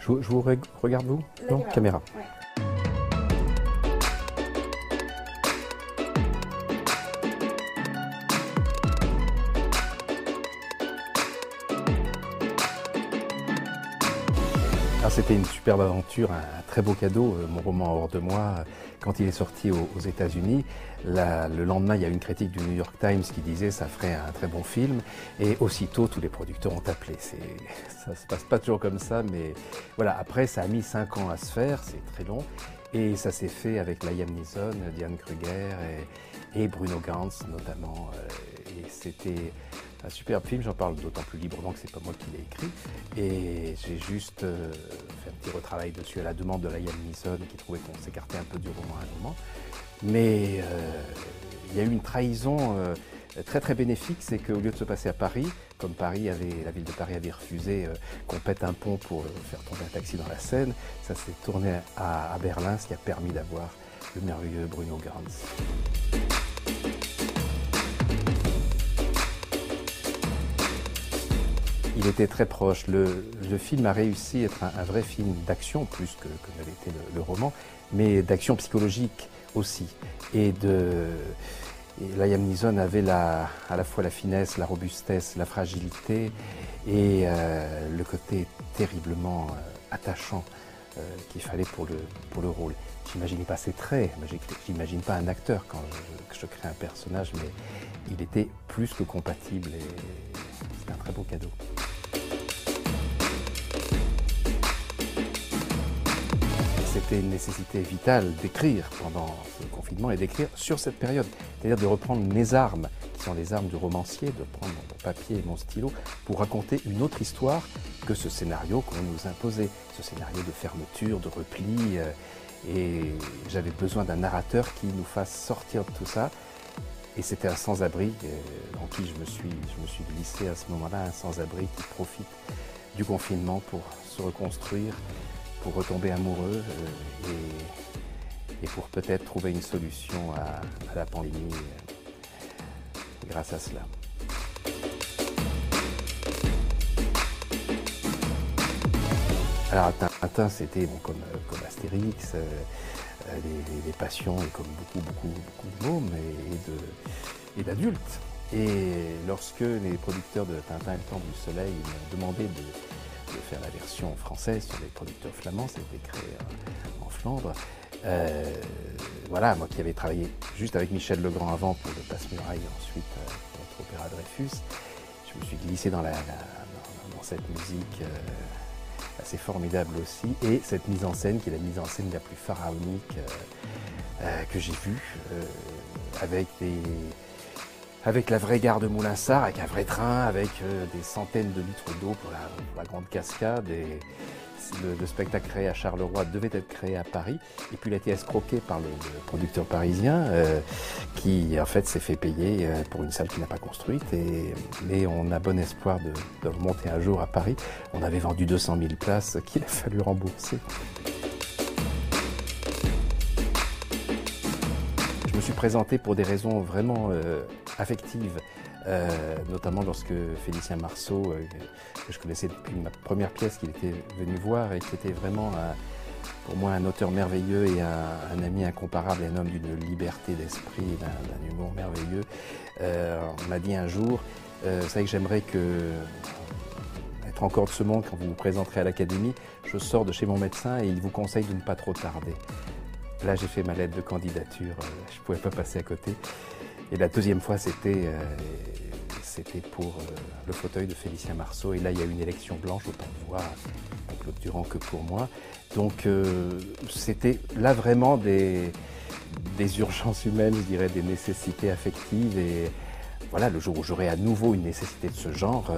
Je, vous- je vous reg- regarde vous La Non, caméra. Ouais. Ah, C'était une superbe aventure, un, très beau cadeau, euh, mon roman Hors de moi. euh, Quand il est sorti aux, États-Unis, le lendemain, il y a une critique du New York Times qui disait ça ferait un très bon film. Et aussitôt, tous les producteurs ont appelé. Ça se passe pas toujours comme ça, mais voilà. Après, ça a mis cinq ans à se faire, c'est très long. Et ça s'est fait avec Liam Neeson, Diane Kruger et, et Bruno Gantz notamment. euh, Et c'était un superbe film, j'en parle d'autant plus librement que c'est pas moi qui l'ai écrit. Et j'ai juste euh, fait un petit retravail dessus à la demande de Liam Neeson qui trouvait qu'on s'écartait un peu du roman à un moment. Mais euh, il y a eu une trahison euh, très très bénéfique, c'est qu'au lieu de se passer à Paris, comme Paris avait, la ville de Paris avait refusé qu'on pète un pont pour faire tomber un taxi dans la Seine, ça s'est tourné à, à Berlin, ce qui a permis d'avoir le merveilleux Bruno Gantz. Il était très proche. Le, film a réussi à être un, vrai film d'action, plus que, que n'avait été le, roman, mais d'action psychologique aussi. Et de. Et Liam Neeson avait à la fois la finesse, la robustesse, la fragilité et euh, le côté terriblement euh, attachant euh, qu'il fallait pour le, pour le rôle. J'imaginais pas ses traits, j'imagine pas un acteur quand je, crée un personnage, mais il était plus que compatible et c'était un très beau cadeau. C'était une nécessité vitale d'écrire pendant ce confinement et d'écrire sur cette période. C'est-à-dire de reprendre mes armes, qui sont les armes du romancier, de prendre mon papier et mon stylo pour raconter une autre histoire que ce scénario qu'on nous imposait. Ce scénario de fermeture, de repli. euh, et j'avais besoin d'un narrateur qui nous fasse sortir de tout ça. Et c'était un sans-abri euh, en qui je me, suis, je me suis glissé à ce moment-là, un sans-abri qui profite du confinement pour se reconstruire, pour retomber amoureux euh, et, pour peut-être trouver une solution à, la pandémie euh, grâce à cela. Alors Tintin, c'était euh, comme Astérix, les, passions et comme beaucoup, beaucoup, beaucoup de mômes et, de- et d'adultes. Et lorsque les producteurs de Tintin et le temps du soleil m'ont demandé de, de faire la version française sur les producteurs flamands, c'était créé euh, en Flandre. euh, voilà, moi qui avais travaillé juste avec Michel Legrand avant pour le Passe-Muraille et ensuite euh, notre opéra Dreyfus, je me suis glissé dans, cette musique euh, assez formidable aussi, et cette mise en scène qui est la mise en scène la plus pharaonique euh, euh, que j'ai vue, euh, avec des, avec la vraie gare de Moulinsart, avec un vrai train, avec euh, des centaines de litres d'eau pour la, pour la grande cascade. Et le, le spectacle créé à Charleroi devait être créé à Paris. Et puis il a été escroqué par le, le producteur parisien euh, qui en fait s'est fait payer euh, pour une salle qu'il n'a pas construite. Et, mais on a bon espoir de, de remonter un jour à Paris. On avait vendu 200 000 places qu'il a fallu rembourser. Me suis présenté pour des raisons vraiment euh, affectives, euh, notamment lorsque Félicien Marceau, euh, que je connaissais depuis ma première pièce qu'il était venu voir et qui était vraiment pour moi un auteur merveilleux et un, ami incomparable, un homme d'une liberté d'esprit, d'un humour merveilleux. M'a dit un jour, vous savez que j'aimerais que être encore de ce monde quand vous vous présenterez à l'académie, je sors de chez mon médecin et il vous conseille de ne pas trop tarder. Là, j'ai fait ma lettre de candidature, euh, je ne pouvais pas passer à côté. Et la deuxième fois, c'était euh, pour euh, le fauteuil de Félicien Marceau. Et là, il y a une élection blanche, autant de voix pour Claude Durand que pour moi. Donc, c'était là vraiment des, des urgences humaines, je dirais, des nécessités affectives. Et voilà, le jour où j'aurai à nouveau une nécessité de ce genre,